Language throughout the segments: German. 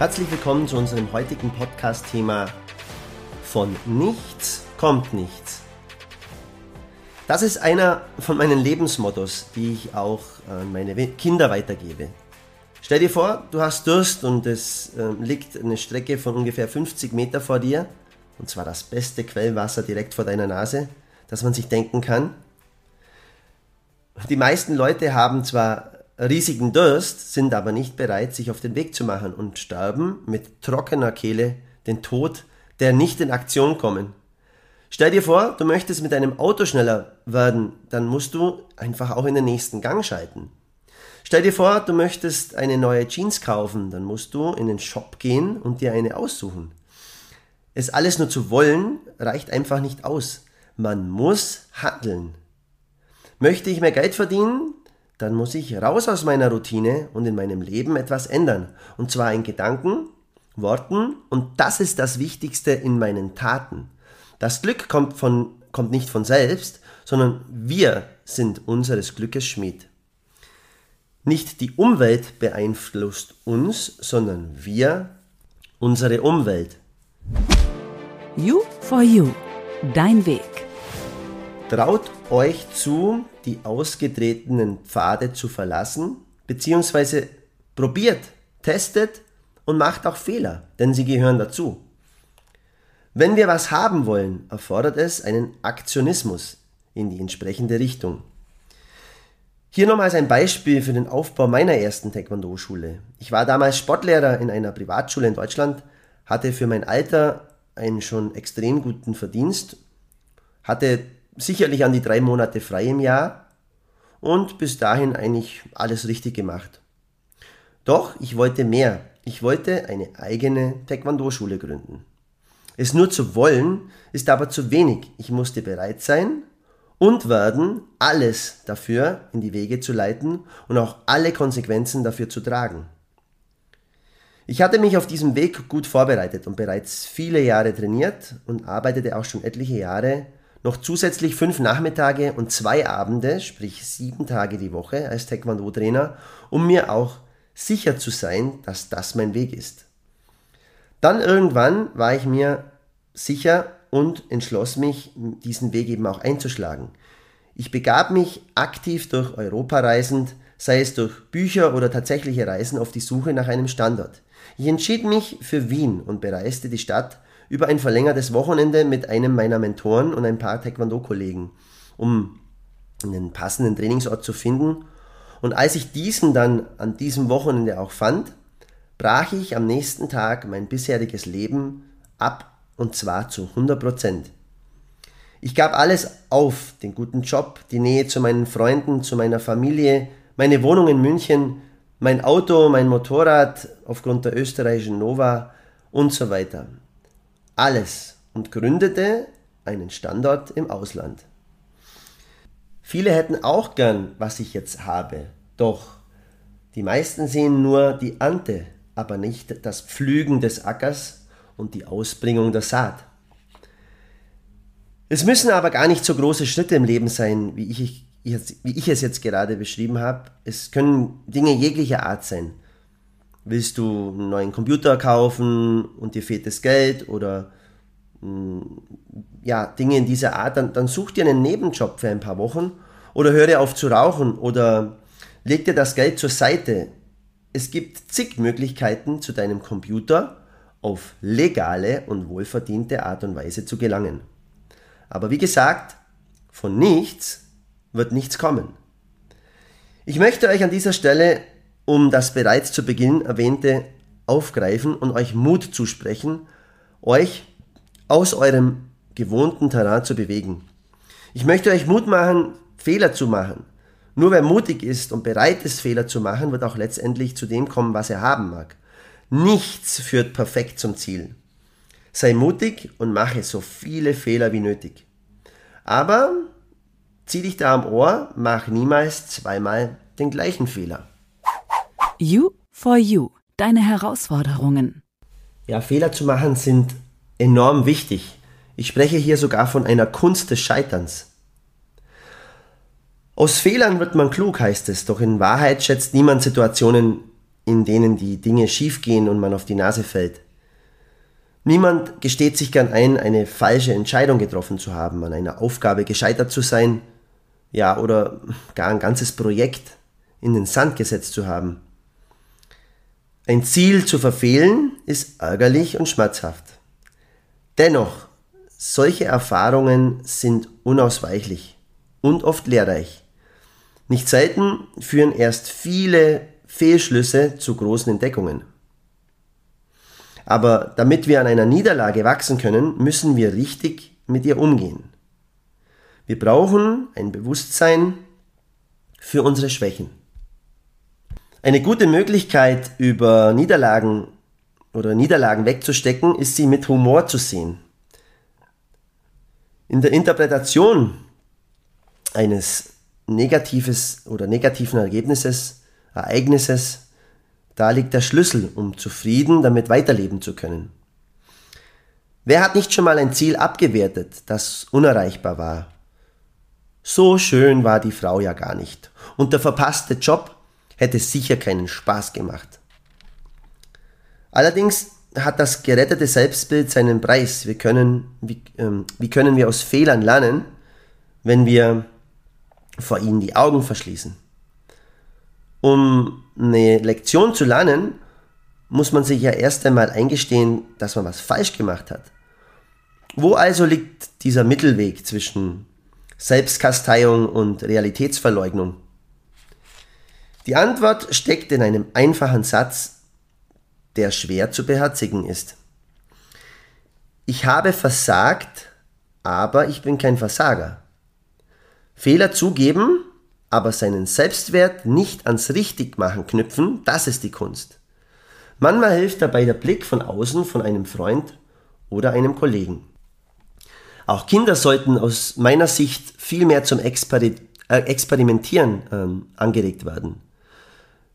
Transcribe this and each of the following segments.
Herzlich willkommen zu unserem heutigen Podcast-Thema Von nichts kommt nichts. Das ist einer von meinen Lebensmottos, die ich auch an meine Kinder weitergebe. Stell dir vor, du hast Durst und es äh, liegt eine Strecke von ungefähr 50 Meter vor dir, und zwar das beste Quellwasser direkt vor deiner Nase, das man sich denken kann. Die meisten Leute haben zwar riesigen Durst, sind aber nicht bereit, sich auf den Weg zu machen und sterben mit trockener Kehle den Tod, der nicht in Aktion kommen. Stell dir vor, du möchtest mit deinem Auto schneller werden, dann musst du einfach auch in den nächsten Gang schalten. Stell dir vor, du möchtest eine neue Jeans kaufen, dann musst du in den Shop gehen und dir eine aussuchen. Es alles nur zu wollen, reicht einfach nicht aus. Man muss handeln. Möchte ich mehr Geld verdienen? Dann muss ich raus aus meiner Routine und in meinem Leben etwas ändern. Und zwar in Gedanken, Worten und das ist das Wichtigste in meinen Taten. Das Glück kommt, von, kommt nicht von selbst, sondern wir sind unseres Glückes Schmied. Nicht die Umwelt beeinflusst uns, sondern wir unsere Umwelt. You for You. Dein Weg. Traut euch zu, die ausgetretenen Pfade zu verlassen, beziehungsweise probiert, testet und macht auch Fehler, denn sie gehören dazu. Wenn wir was haben wollen, erfordert es einen Aktionismus in die entsprechende Richtung. Hier nochmals ein Beispiel für den Aufbau meiner ersten Taekwondo-Schule. Ich war damals Sportlehrer in einer Privatschule in Deutschland, hatte für mein Alter einen schon extrem guten Verdienst, hatte sicherlich an die drei Monate frei im Jahr und bis dahin eigentlich alles richtig gemacht. Doch ich wollte mehr. Ich wollte eine eigene Taekwondo-Schule gründen. Es nur zu wollen ist aber zu wenig. Ich musste bereit sein und werden, alles dafür in die Wege zu leiten und auch alle Konsequenzen dafür zu tragen. Ich hatte mich auf diesem Weg gut vorbereitet und bereits viele Jahre trainiert und arbeitete auch schon etliche Jahre noch zusätzlich fünf Nachmittage und zwei Abende, sprich sieben Tage die Woche als Taekwondo-Trainer, um mir auch sicher zu sein, dass das mein Weg ist. Dann irgendwann war ich mir sicher und entschloss mich, diesen Weg eben auch einzuschlagen. Ich begab mich aktiv durch Europa reisend, sei es durch Bücher oder tatsächliche Reisen auf die Suche nach einem Standort. Ich entschied mich für Wien und bereiste die Stadt über ein verlängertes Wochenende mit einem meiner Mentoren und ein paar Taekwondo-Kollegen, um einen passenden Trainingsort zu finden. Und als ich diesen dann an diesem Wochenende auch fand, brach ich am nächsten Tag mein bisheriges Leben ab und zwar zu 100 Prozent. Ich gab alles auf, den guten Job, die Nähe zu meinen Freunden, zu meiner Familie, meine Wohnung in München, mein Auto, mein Motorrad aufgrund der österreichischen Nova und so weiter alles und gründete einen Standort im Ausland. Viele hätten auch gern, was ich jetzt habe, doch die meisten sehen nur die Ernte, aber nicht das Pflügen des Ackers und die Ausbringung der Saat. Es müssen aber gar nicht so große Schritte im Leben sein, wie ich, wie ich es jetzt gerade beschrieben habe. Es können Dinge jeglicher Art sein. Willst du einen neuen Computer kaufen und dir fehlt das Geld oder mm, ja, Dinge in dieser Art, dann, dann such dir einen Nebenjob für ein paar Wochen oder höre auf zu rauchen oder leg dir das Geld zur Seite. Es gibt zig Möglichkeiten, zu deinem Computer auf legale und wohlverdiente Art und Weise zu gelangen. Aber wie gesagt, von nichts wird nichts kommen. Ich möchte euch an dieser Stelle um das bereits zu Beginn erwähnte aufgreifen und euch Mut zusprechen, euch aus eurem gewohnten Terrain zu bewegen. Ich möchte euch Mut machen, Fehler zu machen. Nur wer mutig ist und bereit ist, Fehler zu machen, wird auch letztendlich zu dem kommen, was er haben mag. Nichts führt perfekt zum Ziel. Sei mutig und mache so viele Fehler wie nötig. Aber zieh dich da am Ohr, mach niemals zweimal den gleichen Fehler. You for You, deine Herausforderungen. Ja, Fehler zu machen sind enorm wichtig. Ich spreche hier sogar von einer Kunst des Scheiterns. Aus Fehlern wird man klug, heißt es, doch in Wahrheit schätzt niemand Situationen, in denen die Dinge schiefgehen und man auf die Nase fällt. Niemand gesteht sich gern ein, eine falsche Entscheidung getroffen zu haben, an einer Aufgabe gescheitert zu sein, ja, oder gar ein ganzes Projekt in den Sand gesetzt zu haben. Ein Ziel zu verfehlen ist ärgerlich und schmerzhaft. Dennoch, solche Erfahrungen sind unausweichlich und oft lehrreich. Nicht selten führen erst viele Fehlschlüsse zu großen Entdeckungen. Aber damit wir an einer Niederlage wachsen können, müssen wir richtig mit ihr umgehen. Wir brauchen ein Bewusstsein für unsere Schwächen. Eine gute Möglichkeit, über Niederlagen oder Niederlagen wegzustecken, ist sie mit Humor zu sehen. In der Interpretation eines negatives oder negativen Ergebnisses, Ereignisses, da liegt der Schlüssel, um zufrieden damit weiterleben zu können. Wer hat nicht schon mal ein Ziel abgewertet, das unerreichbar war? So schön war die Frau ja gar nicht. Und der verpasste Job hätte sicher keinen Spaß gemacht. Allerdings hat das gerettete Selbstbild seinen Preis. Wir können, wie, ähm, wie können wir aus Fehlern lernen, wenn wir vor ihnen die Augen verschließen. Um eine Lektion zu lernen, muss man sich ja erst einmal eingestehen, dass man was falsch gemacht hat. Wo also liegt dieser Mittelweg zwischen Selbstkasteiung und Realitätsverleugnung? Die Antwort steckt in einem einfachen Satz, der schwer zu beherzigen ist. Ich habe versagt, aber ich bin kein Versager. Fehler zugeben, aber seinen Selbstwert nicht ans Richtigmachen knüpfen, das ist die Kunst. Manchmal hilft dabei der Blick von außen von einem Freund oder einem Kollegen. Auch Kinder sollten aus meiner Sicht viel mehr zum Exper äh, Experimentieren ähm, angeregt werden.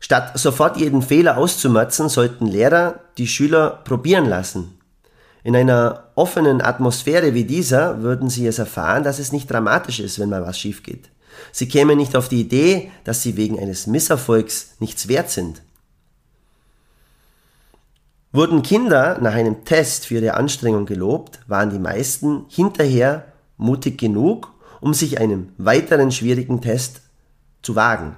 Statt sofort jeden Fehler auszumerzen, sollten Lehrer die Schüler probieren lassen, in einer offenen Atmosphäre wie dieser würden sie es erfahren, dass es nicht dramatisch ist, wenn mal was schief geht. Sie kämen nicht auf die Idee, dass sie wegen eines Misserfolgs nichts wert sind. Wurden Kinder nach einem Test für ihre Anstrengung gelobt, waren die meisten hinterher mutig genug, um sich einem weiteren schwierigen Test zu wagen.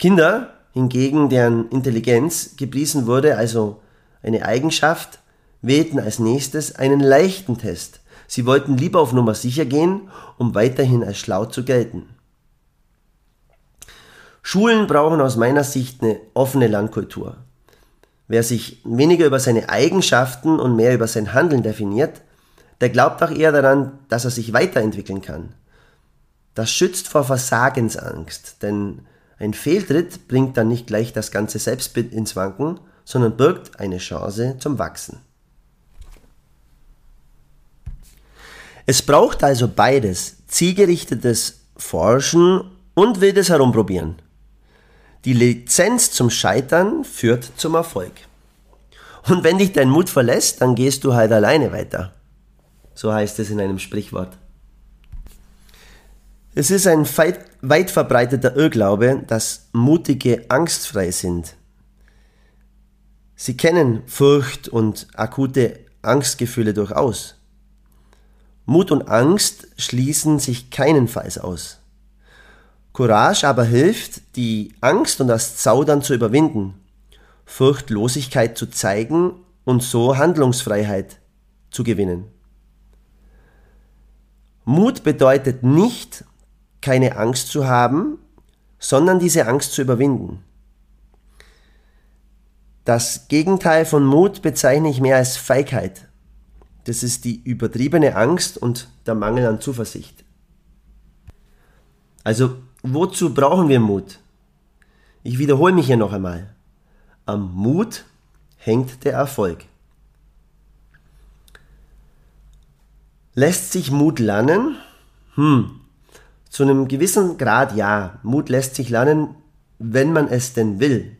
Kinder hingegen, deren Intelligenz gepriesen wurde, also eine Eigenschaft, wählten als nächstes einen leichten Test. Sie wollten lieber auf Nummer sicher gehen, um weiterhin als schlau zu gelten. Schulen brauchen aus meiner Sicht eine offene Lernkultur. Wer sich weniger über seine Eigenschaften und mehr über sein Handeln definiert, der glaubt auch eher daran, dass er sich weiterentwickeln kann. Das schützt vor Versagensangst, denn ein Fehltritt bringt dann nicht gleich das ganze Selbstbild ins Wanken, sondern birgt eine Chance zum Wachsen. Es braucht also beides, zielgerichtetes Forschen und wildes Herumprobieren. Die Lizenz zum Scheitern führt zum Erfolg. Und wenn dich dein Mut verlässt, dann gehst du halt alleine weiter. So heißt es in einem Sprichwort. Es ist ein weit verbreiteter Irrglaube, dass Mutige angstfrei sind. Sie kennen Furcht und akute Angstgefühle durchaus. Mut und Angst schließen sich keinenfalls aus. Courage aber hilft, die Angst und das Zaudern zu überwinden, Furchtlosigkeit zu zeigen und so Handlungsfreiheit zu gewinnen. Mut bedeutet nicht, keine Angst zu haben, sondern diese Angst zu überwinden. Das Gegenteil von Mut bezeichne ich mehr als Feigheit. Das ist die übertriebene Angst und der Mangel an Zuversicht. Also wozu brauchen wir Mut? Ich wiederhole mich hier noch einmal. Am Mut hängt der Erfolg. Lässt sich Mut lernen? Hm, zu einem gewissen Grad ja. Mut lässt sich lernen, wenn man es denn will.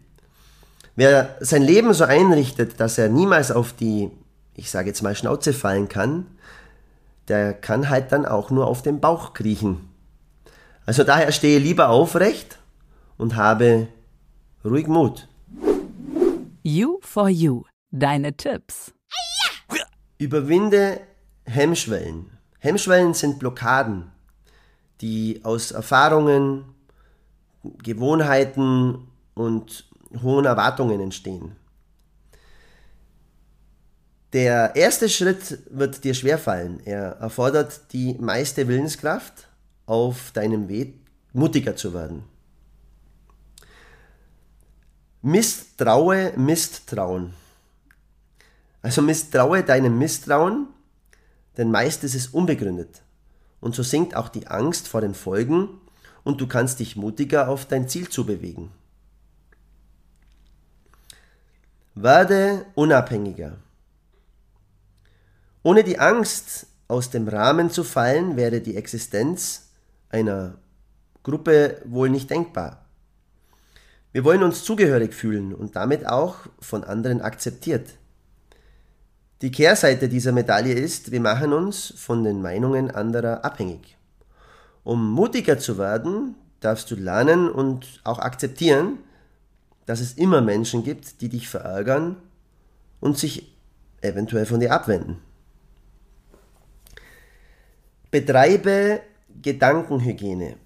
Wer sein Leben so einrichtet, dass er niemals auf die, ich sage jetzt mal, Schnauze fallen kann, der kann halt dann auch nur auf den Bauch kriechen. Also daher stehe lieber aufrecht und habe ruhig Mut. You for You. Deine Tipps. Überwinde Hemmschwellen. Hemmschwellen sind Blockaden, die aus Erfahrungen, Gewohnheiten und hohen Erwartungen entstehen. Der erste Schritt wird dir schwerfallen. Er erfordert die meiste Willenskraft auf deinem Weg, mutiger zu werden. Misstraue Misstrauen. Also misstraue deinem Misstrauen, denn meist ist es unbegründet. Und so sinkt auch die Angst vor den Folgen und du kannst dich mutiger auf dein Ziel zu bewegen. Werde unabhängiger. Ohne die Angst, aus dem Rahmen zu fallen, wäre die Existenz einer Gruppe wohl nicht denkbar. Wir wollen uns zugehörig fühlen und damit auch von anderen akzeptiert. Die Kehrseite dieser Medaille ist, wir machen uns von den Meinungen anderer abhängig. Um mutiger zu werden, darfst du lernen und auch akzeptieren, dass es immer Menschen gibt, die dich verärgern und sich eventuell von dir abwenden. Betreibe Gedankenhygiene.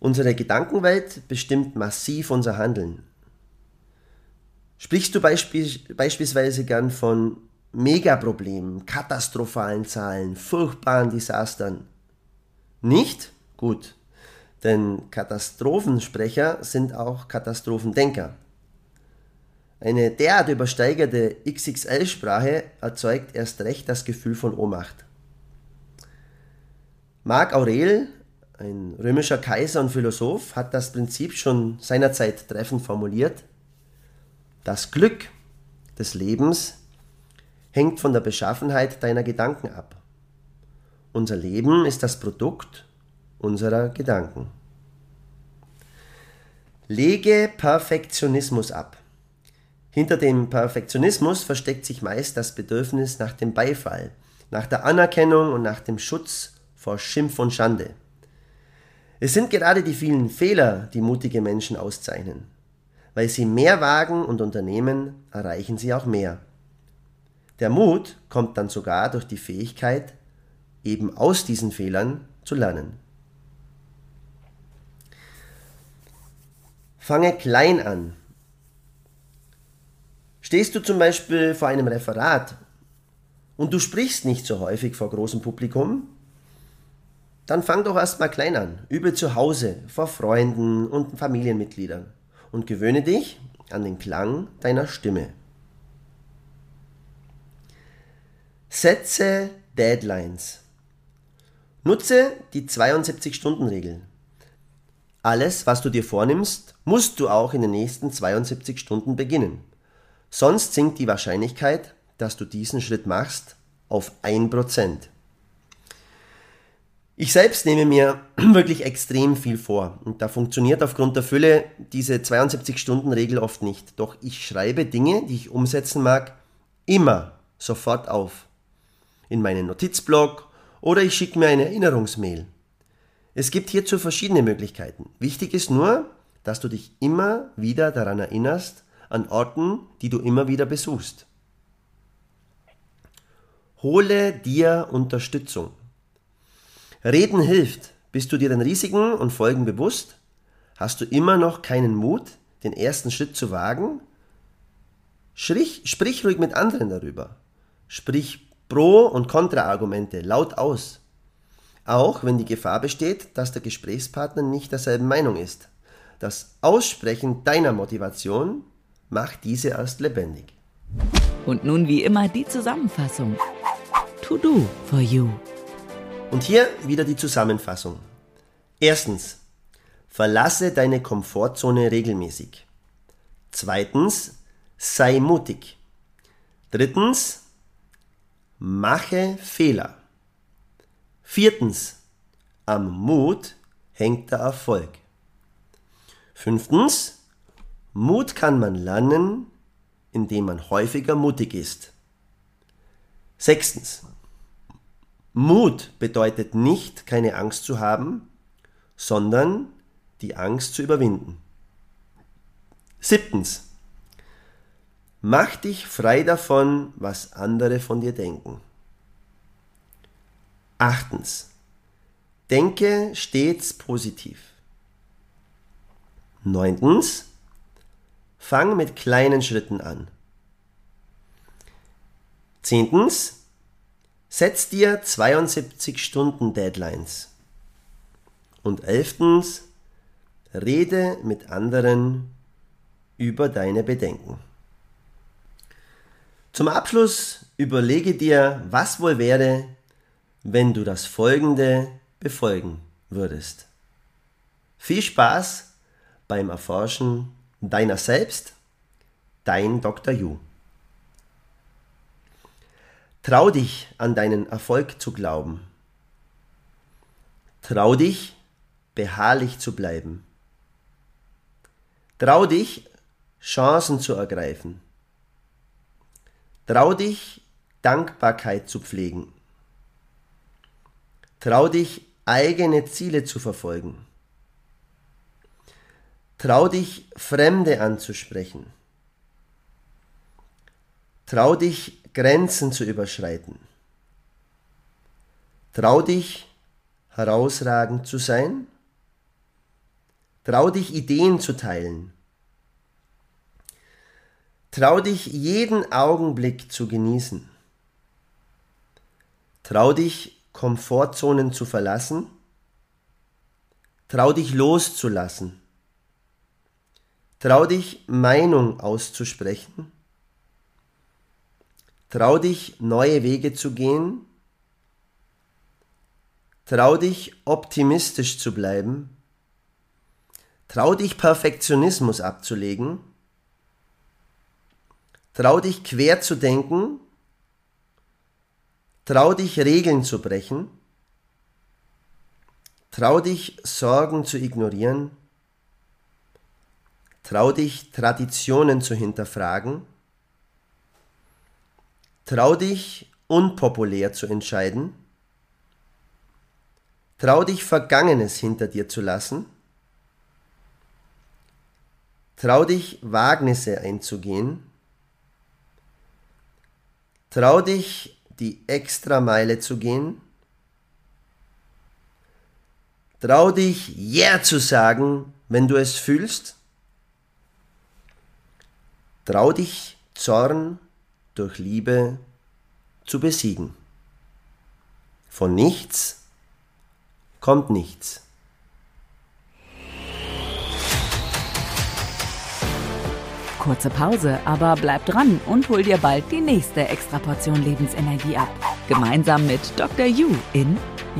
Unsere Gedankenwelt bestimmt massiv unser Handeln. Sprichst du beisp beispielsweise gern von Megaproblemen, katastrophalen Zahlen, furchtbaren Desastern? Nicht? Gut. Denn Katastrophensprecher sind auch Katastrophendenker. Eine derart übersteigerte XXL-Sprache erzeugt erst recht das Gefühl von Ohnmacht. Marc Aurel, ein römischer Kaiser und Philosoph, hat das Prinzip schon seinerzeit treffend formuliert. Das Glück des Lebens hängt von der Beschaffenheit deiner Gedanken ab. Unser Leben ist das Produkt unserer Gedanken. Lege Perfektionismus ab. Hinter dem Perfektionismus versteckt sich meist das Bedürfnis nach dem Beifall, nach der Anerkennung und nach dem Schutz vor Schimpf und Schande. Es sind gerade die vielen Fehler, die mutige Menschen auszeichnen. Weil sie mehr wagen und unternehmen, erreichen sie auch mehr. Der Mut kommt dann sogar durch die Fähigkeit, eben aus diesen Fehlern zu lernen. Fange klein an. Stehst du zum Beispiel vor einem Referat und du sprichst nicht so häufig vor großem Publikum, dann fang doch erstmal klein an. Übe zu Hause, vor Freunden und Familienmitgliedern und gewöhne dich an den Klang deiner Stimme. Setze Deadlines. Nutze die 72-Stunden-Regel. Alles, was du dir vornimmst, musst du auch in den nächsten 72 Stunden beginnen. Sonst sinkt die Wahrscheinlichkeit, dass du diesen Schritt machst, auf 1%. Ich selbst nehme mir wirklich extrem viel vor und da funktioniert aufgrund der Fülle diese 72-Stunden-Regel oft nicht. Doch ich schreibe Dinge, die ich umsetzen mag, immer sofort auf. In meinen Notizblock oder ich schicke mir eine Erinnerungsmail. Es gibt hierzu verschiedene Möglichkeiten. Wichtig ist nur, dass du dich immer wieder daran erinnerst, an Orten, die du immer wieder besuchst. Hole dir Unterstützung. Reden hilft. Bist du dir den Risiken und Folgen bewusst? Hast du immer noch keinen Mut, den ersten Schritt zu wagen? Sprich, sprich ruhig mit anderen darüber. Sprich Pro- und Kontraargumente laut aus. Auch wenn die Gefahr besteht, dass der Gesprächspartner nicht derselben Meinung ist. Das Aussprechen deiner Motivation macht diese erst lebendig. Und nun wie immer die Zusammenfassung. To do for you. Und hier wieder die Zusammenfassung. Erstens, verlasse deine Komfortzone regelmäßig. Zweitens, sei mutig. Drittens, mache Fehler. Viertens, am Mut hängt der Erfolg. Fünftens, Mut kann man lernen, indem man häufiger mutig ist. Sechstens, Mut bedeutet nicht, keine Angst zu haben, sondern die Angst zu überwinden. Siebtens, mach dich frei davon, was andere von dir denken. Achtens, denke stets positiv. Neuntens, fang mit kleinen Schritten an. Zehntens, setz dir 72 Stunden Deadlines. Und elftens, rede mit anderen über deine Bedenken. Zum Abschluss überlege dir, was wohl wäre, wenn du das Folgende befolgen würdest. Viel Spaß beim Erforschen deiner selbst, dein Dr. Yu. Trau dich an deinen Erfolg zu glauben. Trau dich, beharrlich zu bleiben. Trau dich, Chancen zu ergreifen. Trau dich, Dankbarkeit zu pflegen. Trau dich, eigene Ziele zu verfolgen. Trau dich, Fremde anzusprechen. Trau dich, Grenzen zu überschreiten. Trau dich, herausragend zu sein. Trau dich, Ideen zu teilen. Trau dich, jeden Augenblick zu genießen. Trau dich, Komfortzonen zu verlassen. Trau dich loszulassen. Trau dich, Meinung auszusprechen. Trau dich, neue Wege zu gehen. Trau dich, optimistisch zu bleiben. Trau dich, Perfektionismus abzulegen. Trau dich, quer zu denken. Trau dich, Regeln zu brechen. Trau dich, Sorgen zu ignorieren. Trau dich, Traditionen zu hinterfragen. Trau dich, unpopulär zu entscheiden. Trau dich, Vergangenes hinter dir zu lassen. Trau dich, Wagnisse einzugehen. Trau dich, die Extrameile zu gehen. Trau dich, Yeah zu sagen, wenn du es fühlst. Trau dich, Zorn durch Liebe zu besiegen. Von nichts kommt nichts. Kurze Pause, aber bleib dran und hol dir bald die nächste Extraportion Lebensenergie ab. Gemeinsam mit Dr. You in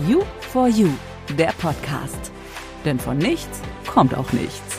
You for You, der Podcast. Denn von nichts kommt auch nichts.